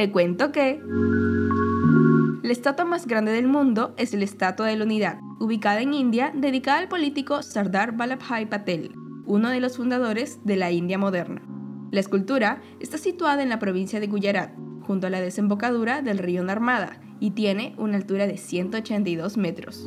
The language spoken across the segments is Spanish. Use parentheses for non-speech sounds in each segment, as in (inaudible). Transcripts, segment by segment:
Te cuento que... La estatua más grande del mundo es la Estatua de la Unidad, ubicada en India, dedicada al político Sardar Vallabhai Patel, uno de los fundadores de la India moderna. La escultura está situada en la provincia de Gujarat, junto a la desembocadura del río Narmada, y tiene una altura de 182 metros.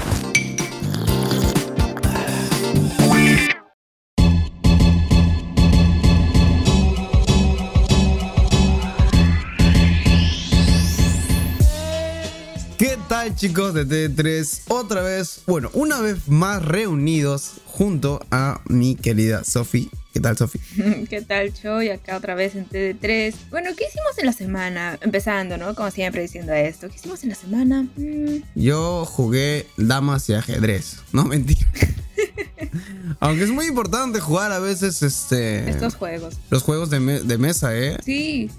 Chicos de T3? Otra vez, bueno, una vez más reunidos junto a mi querida Sofi. ¿Qué tal, Sofi? (laughs) ¿Qué tal, Choy? Acá otra vez en TD3. Bueno, ¿qué hicimos en la semana? Empezando, ¿no? Como siempre diciendo esto. ¿Qué hicimos en la semana? Mm. Yo jugué damas y ajedrez. No, mentira. (laughs) Aunque es muy importante jugar a veces este... Estos juegos. Los juegos de, mesa, ¿eh? Sí.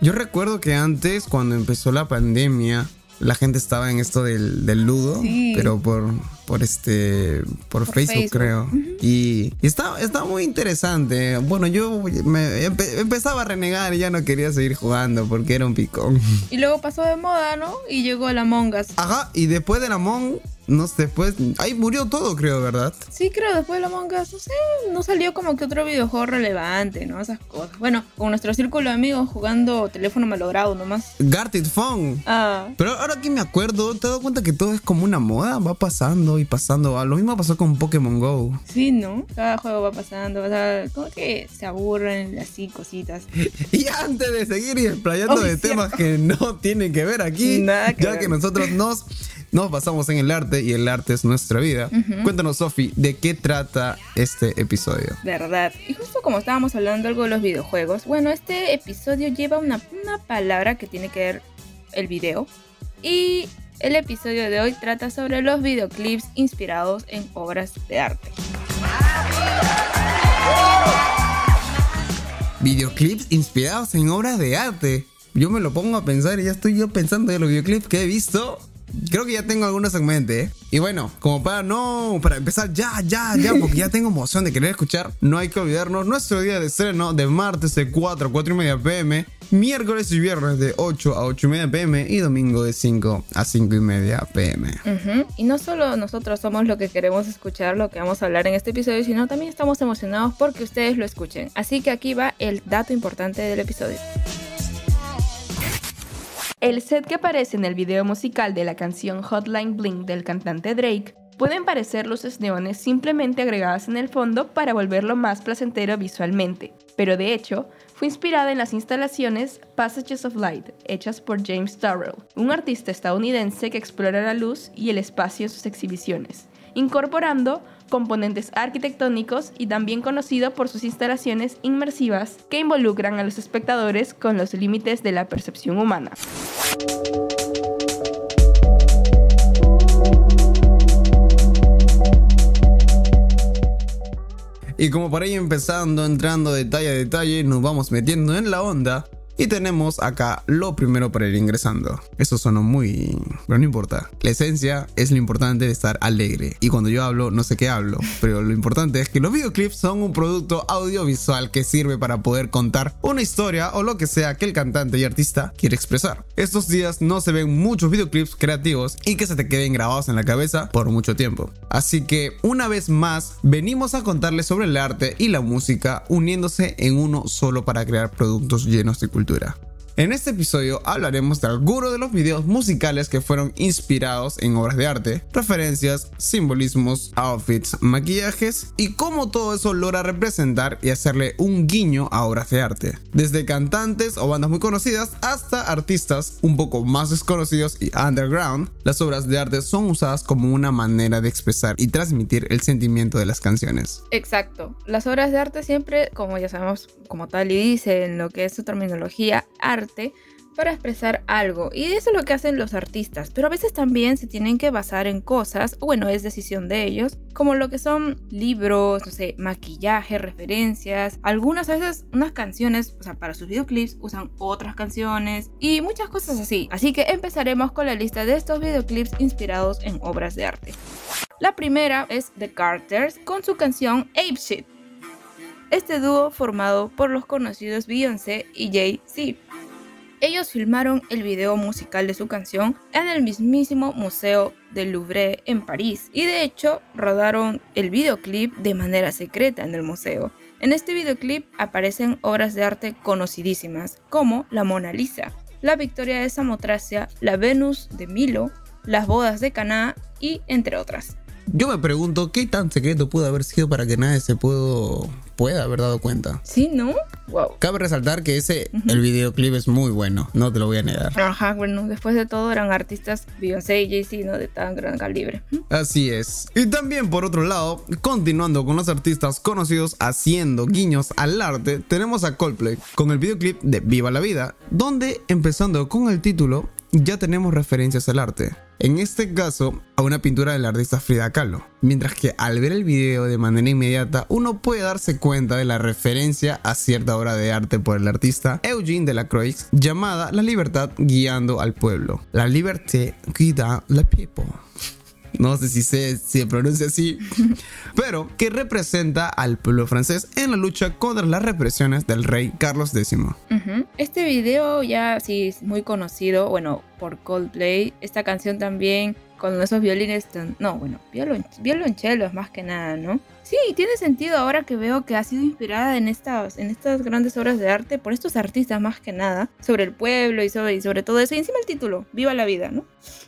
Yo recuerdo que antes, cuando empezó la pandemia, la gente estaba en esto del, del ludo, pero por, por este por, Facebook, creo. Y, está, está muy interesante. Bueno, yo me empezaba a renegar y ya no quería seguir jugando porque era un picón. Y luego pasó de moda, ¿no? Y llegó el Among Us. Ajá, y después del Among no sé, después. Ahí murió todo, creo, ¿verdad? Sí, creo, después de la Us, no sé, no salió como que otro videojuego relevante, ¿no? Esas cosas. Bueno, con nuestro círculo de amigos jugando teléfono malogrado nomás. Garted Phone. Ah. Pero ahora que me acuerdo, te das cuenta que todo es como una moda, va pasando y pasando. Lo mismo pasó con Pokémon Go. Sí, ¿no? Cada juego va pasando, o sea, como que se aburren así cositas. (laughs) y antes de seguir y explayando de temas que no tienen que ver aquí, ya que nosotros nos nos basamos en el arte y el arte es nuestra vida. Cuéntanos, Sofi, ¿de qué trata este episodio? Verdad. Y justo como estábamos hablando algo de los videojuegos, bueno, este episodio lleva una, una palabra que tiene que ver el video. Y el episodio de hoy trata sobre los videoclips inspirados en obras de arte. Videoclips inspirados en obras de arte. Yo me lo pongo a pensar y ya estoy yo pensando en los videoclips que he visto creo que ya tengo algunos en mente. Y bueno, como para no, para empezar ya, ya, ya, porque ya tengo emoción de querer escuchar, no hay que olvidarnos nuestro día de estreno de martes de 4 a 4 y media pm, miércoles y viernes de 8 a 8 y media pm y domingo de 5 a 5 y media pm. Y no solo nosotros somos lo que queremos escuchar, lo que vamos a hablar en este episodio, sino también estamos emocionados porque ustedes lo escuchen. Así que aquí va el dato importante del episodio. El set que aparece en el video musical de la canción Hotline Bling del cantante Drake pueden parecer luces neones simplemente agregadas en el fondo para volverlo más placentero visualmente, pero de hecho fue inspirada en las instalaciones Passages of Light, hechas por James Turrell, un artista estadounidense que explora la luz y el espacio en sus exhibiciones, incorporando componentes arquitectónicos y también conocido por sus instalaciones inmersivas que involucran a los espectadores con los límites de la percepción humana. Y como para ir empezando, entrando detalle a detalle, nos vamos metiendo en la onda y tenemos acá lo primero para ir ingresando. Eso sonó muy... Pero no importa. La esencia es lo importante de estar alegre. Y cuando yo hablo, no sé qué hablo. (laughs) Pero lo importante es que los videoclips son un producto audiovisual que sirve para poder contar una historia o lo que sea que el cantante y artista quiere expresar. Estos días no se ven muchos videoclips creativos y que se te queden grabados en la cabeza por mucho tiempo. Así que una vez más, venimos a contarles sobre el arte y la música uniéndose en uno solo para crear productos llenos de cultura Cultura. En este episodio hablaremos de algunos de los videos musicales que fueron inspirados en obras de arte, referencias, simbolismos, outfits, maquillajes y cómo todo eso logra representar y hacerle un guiño a obras de arte. Desde cantantes o bandas muy conocidas hasta artistas un poco más desconocidos y underground, las obras de arte son usadas como una manera de expresar y transmitir el sentimiento de las canciones. Exacto. Las obras de arte siempre, como ya sabemos, como tal y dice en lo que es su terminología, arte para expresar algo y eso es lo que hacen los artistas, pero a veces también se tienen que basar en cosas, bueno, es decisión de ellos, como lo que son libros, no sé, maquillaje, referencias, algunas veces unas canciones, o sea, para sus videoclips usan otras canciones y muchas cosas así. Así que empezaremos con la lista de estos videoclips inspirados en obras de arte. La primera es The Carters con su canción Ape Shit. Este dúo formado por los conocidos Beyoncé y Jay-Z. Ellos filmaron el video musical de su canción en el mismísimo Museo del Louvre en París y de hecho rodaron el videoclip de manera secreta en el museo. En este videoclip aparecen obras de arte conocidísimas como la Mona Lisa, la Victoria de Samotracia, la Venus de Milo, las bodas de Caná y entre otras. Yo me pregunto qué tan secreto pudo haber sido para que nadie se pudo, pueda haber dado cuenta. ¿Sí, no? Wow. Cabe resaltar que ese, el videoclip es muy bueno, no te lo voy a negar. Ajá, bueno, después de todo eran artistas Beyoncé y Jay-Z, ¿no? De tan gran calibre. Así es. Y también por otro lado, continuando con los artistas conocidos haciendo guiños al arte, tenemos a Coldplay con el videoclip de Viva la Vida, donde empezando con el título, ya tenemos referencias al arte. En este caso, a una pintura del artista Frida Kahlo. Mientras que al ver el video de manera inmediata, uno puede darse cuenta de la referencia a cierta obra de arte por el artista Eugene Delacroix llamada La libertad guiando al pueblo. La liberté guida la people no sé si se, se pronuncia así, (laughs) pero que representa al pueblo francés en la lucha contra las represiones del rey Carlos X. Este video ya sí es muy conocido, bueno, por Coldplay. Esta canción también con esos violines. No, bueno, violon, violonchelos más que nada, ¿no? Sí, tiene sentido ahora que veo que ha sido inspirada en estas, en estas grandes obras de arte por estos artistas más que nada, sobre el pueblo y sobre, y sobre todo eso. Y encima el título, Viva la vida, ¿no?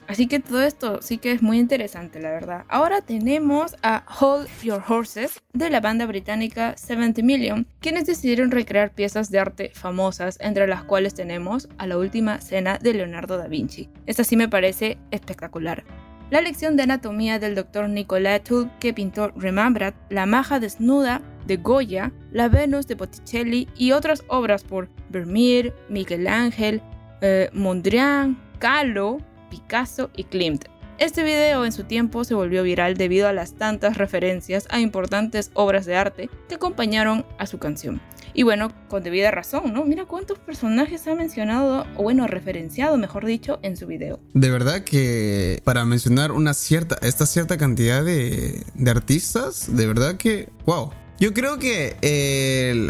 Así que todo esto sí que es muy interesante, la verdad. Ahora tenemos a Hold Your Horses de la banda británica 70 Million, quienes decidieron recrear piezas de arte famosas, entre las cuales tenemos a la última cena de Leonardo da Vinci. Esta sí me parece espectacular. La lección de anatomía del Dr. Nicolas Tulp que pintó Rembrandt, La maja desnuda de Goya, La Venus de Botticelli y otras obras por Vermeer, Miguel Ángel, eh, Mondrian, Kahlo, Picasso y Klimt. Este video en su tiempo se volvió viral debido a las tantas referencias a importantes obras de arte que acompañaron a su canción. Y bueno, con debida razón, ¿no? Mira cuántos personajes ha mencionado, o bueno, referenciado, mejor dicho, en su video. De verdad que para mencionar una cierta, esta cierta cantidad de, artistas, de verdad que, wow. Yo creo que eh,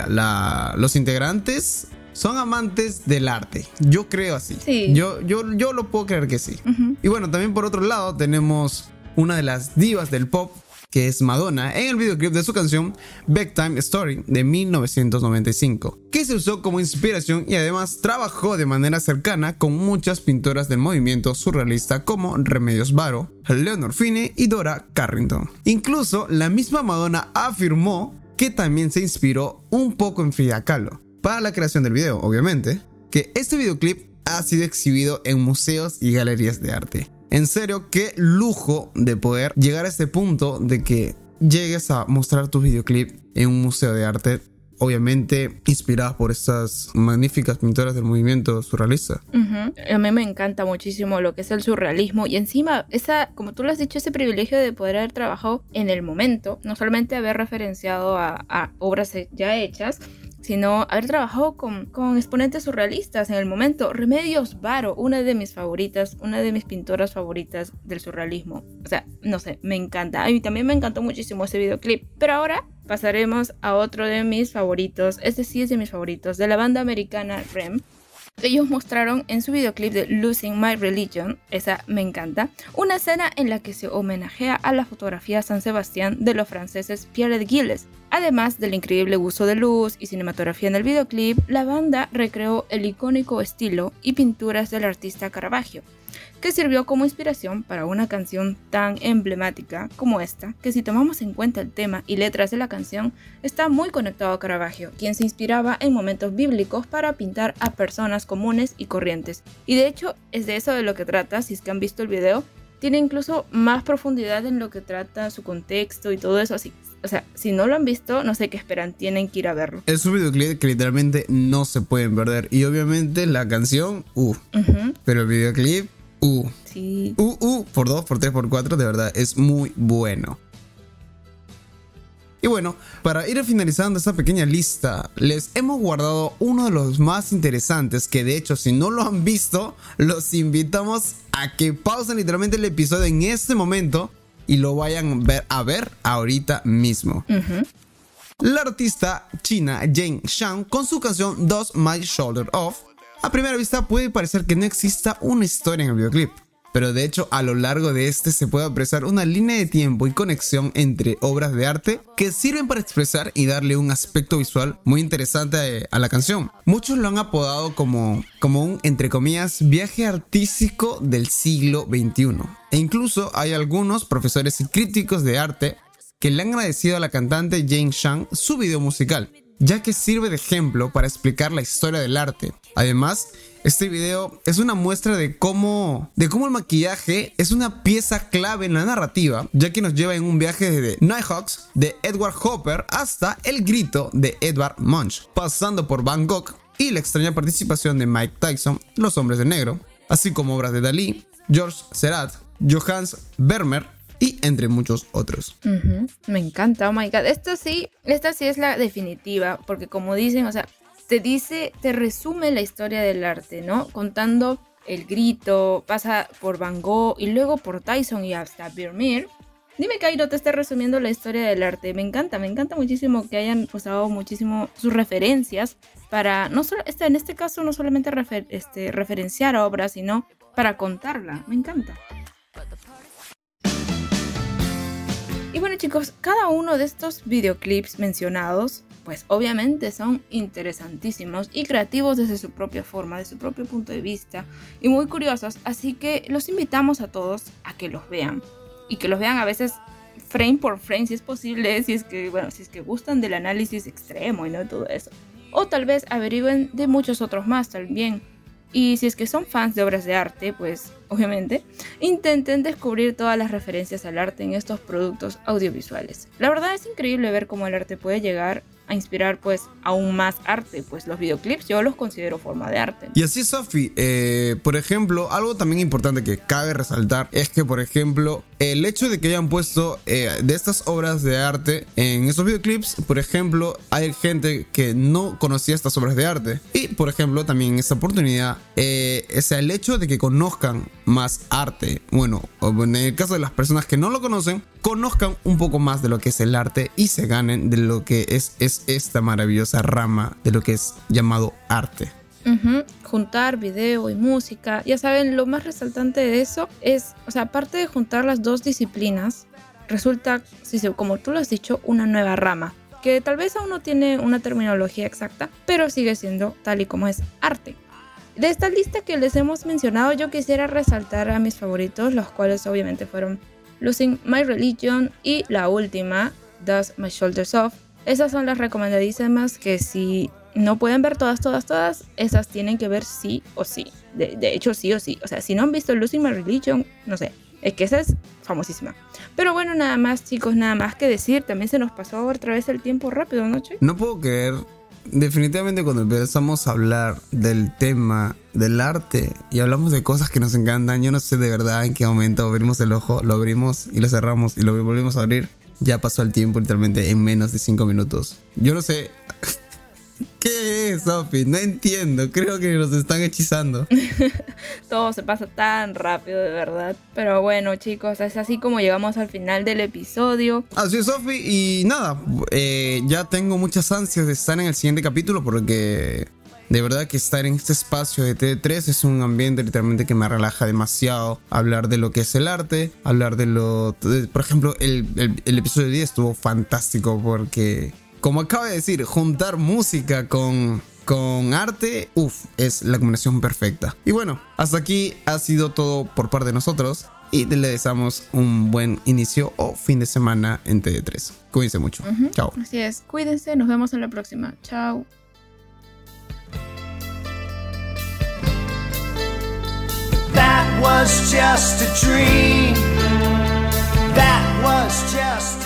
los integrantes son amantes del arte. Yo creo así. Sí. Yo, yo, yo lo puedo creer que sí. Y bueno, también por otro lado tenemos una de las divas del pop, que es Madonna, en el videoclip de su canción Bedtime Story de 1995, que se usó como inspiración y además trabajó de manera cercana con muchas pintoras del movimiento surrealista como Remedios Varo, Leonor Fine y Dora Carrington. Incluso la misma Madonna afirmó que también se inspiró un poco en Frida Kahlo para la creación del video, obviamente, que este videoclip ha sido exhibido en museos y galerías de arte. En serio, qué lujo de poder llegar a este punto de que llegues a mostrar tu videoclip en un museo de arte. Obviamente inspiradas por estas magníficas pintoras del movimiento surrealista. Ujú. A mí me encanta muchísimo lo que es el surrealismo y encima, esa, como tú lo has dicho, ese privilegio de poder haber trabajado en el momento, no solamente haber referenciado a obras ya hechas, sino haber trabajado con, con, exponentes surrealistas en el momento. Remedios Varo, una de mis favoritas, una de mis pintoras favoritas del surrealismo. O sea, no sé, me encanta. A mí también me encantó muchísimo ese videoclip. Pero ahora pasaremos a otro de mis favoritos. Este sí es de mis favoritos, de la banda americana REM. Ellos mostraron en su videoclip de Losing My Religion, esa me encanta, una escena en la que se homenajea a la fotografía San Sebastián de los franceses Pierre de Gilles. Además del increíble uso de luz y cinematografía en el videoclip, la banda recreó el icónico estilo y pinturas del artista Caravaggio, que sirvió como inspiración para una canción tan emblemática como esta, que si tomamos en cuenta el tema y letras de la canción, está muy conectado a Caravaggio, quien se inspiraba en momentos bíblicos para pintar a personas comunes y corrientes. Y de hecho es de eso de lo que trata, si es que han visto el video, tiene incluso más profundidad en lo que trata su contexto y todo eso. Así, o sea, si no lo han visto, no sé qué esperan, tienen que ir a verlo. Es un videoclip que literalmente no se pueden perder. Y obviamente la canción, uh. Ujú, Pero el videoclip, Sí. Uh, uh, por 2, por 3, por 4, de verdad, es muy bueno. Y bueno, para ir finalizando esta pequeña lista, les hemos guardado uno de los más interesantes que de hecho si no lo han visto, los invitamos a que pausen literalmente el episodio en este momento y lo vayan ver, a ver ahorita mismo. La artista china Jane Shang con su canción Does My Shoulder Off, a primera vista puede parecer que no exista una historia en el videoclip, pero de hecho a lo largo de este se puede apreciar una línea de tiempo y conexión entre obras de arte que sirven para expresar y darle un aspecto visual muy interesante a, a la canción. Muchos lo han apodado como, como un, entre comillas, viaje artístico del siglo XXI. E incluso hay algunos profesores y críticos de arte que le han agradecido a la cantante Jane Shang su video musical, ya que sirve de ejemplo para explicar la historia del arte. Además, este video es una muestra de cómo, de cómo el maquillaje es una pieza clave en la narrativa, ya que nos lleva en un viaje desde Nighthawks de Edward Hopper hasta El Grito de Edvard Munch, pasando por Van Gogh y la extraña participación de Mike Tyson, Los Hombres de Negro, así como obras de Dalí, George Seurat, Johannes Vermeer y entre muchos otros. Ujú, Me encanta, oh my god. Sí, esta sí es la definitiva, porque como dicen, o sea, te dice, te resume la historia del arte, ¿no? Contando el grito, pasa por Van Gogh y luego por Tyson y hasta Vermeer. Dime, Cairo, te está resumiendo la historia del arte. Me encanta, me encanta muchísimo que hayan usado muchísimo sus referencias para, no solo, este, en este caso, no solamente refer- este, referenciar obras, sino para contarla. Me encanta. Y bueno chicos, cada uno de estos videoclips mencionados, pues obviamente son interesantísimos y creativos desde su propia forma, desde su propio punto de vista y muy curiosos, así que los invitamos a todos a que los vean y que los vean a veces frame por frame si es posible, si es que, bueno, si es que gustan del análisis extremo y no todo eso. O tal vez averigüen de muchos otros más también. Y si es que son fans de obras de arte, pues obviamente intenten descubrir todas las referencias al arte en estos productos audiovisuales. La verdad es increíble ver cómo el arte puede llegar a inspirar pues aún más arte, pues los videoclips yo los considero forma de arte. Y así, Sofi, eh, por ejemplo, algo también importante que cabe resaltar es que, por ejemplo, el hecho de que hayan puesto eh, de estas obras de arte en estos videoclips, por ejemplo, hay gente que no conocía estas obras de arte. Y, por ejemplo, también en esta oportunidad, eh, es el hecho de que conozcan más arte. Bueno, en el caso de las personas que no lo conocen, conozcan un poco más de lo que es el arte y se ganen de lo que es, es esta maravillosa rama de lo que es llamado arte. Juntar video y música. Ya saben, lo más resaltante de eso es, o sea, aparte de juntar las dos disciplinas, resulta, si como tú lo has dicho, una nueva rama. Que tal vez aún no tiene una terminología exacta, pero sigue siendo tal y como es arte. De esta lista que les hemos mencionado, yo quisiera resaltar a mis favoritos, los cuales obviamente fueron Losing My Religion y la última, Does My Shoulders Off. Esas son las recomendadísimas que si no pueden ver todas, todas, todas, esas tienen que ver sí o sí. De, de hecho, sí o sí. O sea, si no han visto Losing My Religion, no sé. Es que esa es famosísima. Pero bueno, nada más, chicos, nada más que decir. También se nos pasó otra vez el tiempo rápido, ¿no, Che? No puedo creer, definitivamente cuando empezamos a hablar del tema del arte y hablamos de cosas que nos encantan, yo no sé de verdad en qué momento abrimos el ojo, lo abrimos y lo cerramos y lo volvimos a abrir. Ya pasó el tiempo literalmente en menos de 5 minutos. Yo no sé... (laughs) ¿Qué es, Sophie? No entiendo. Creo que nos están hechizando. (laughs) Todo se pasa tan rápido, de verdad. Pero bueno, chicos, es así como llegamos al final del episodio. Así es, Sophie. Y nada, eh, ya tengo muchas ansias de estar en el siguiente capítulo porque de verdad que estar en este espacio de T3 es un ambiente literalmente que me relaja demasiado. Hablar de lo que es el arte, hablar de lo... de- por ejemplo, el, el- el episodio 10 estuvo fantástico porque, como acabo de decir, juntar música con... Con arte, uff, es la combinación perfecta. Y bueno, hasta aquí ha sido todo por parte de nosotros. Y le deseamos un buen inicio o fin de semana en TD3. Cuídense mucho. Ujú. Chao. Así es, cuídense, nos vemos en la próxima. Chao. Ba, was just a dream. That was just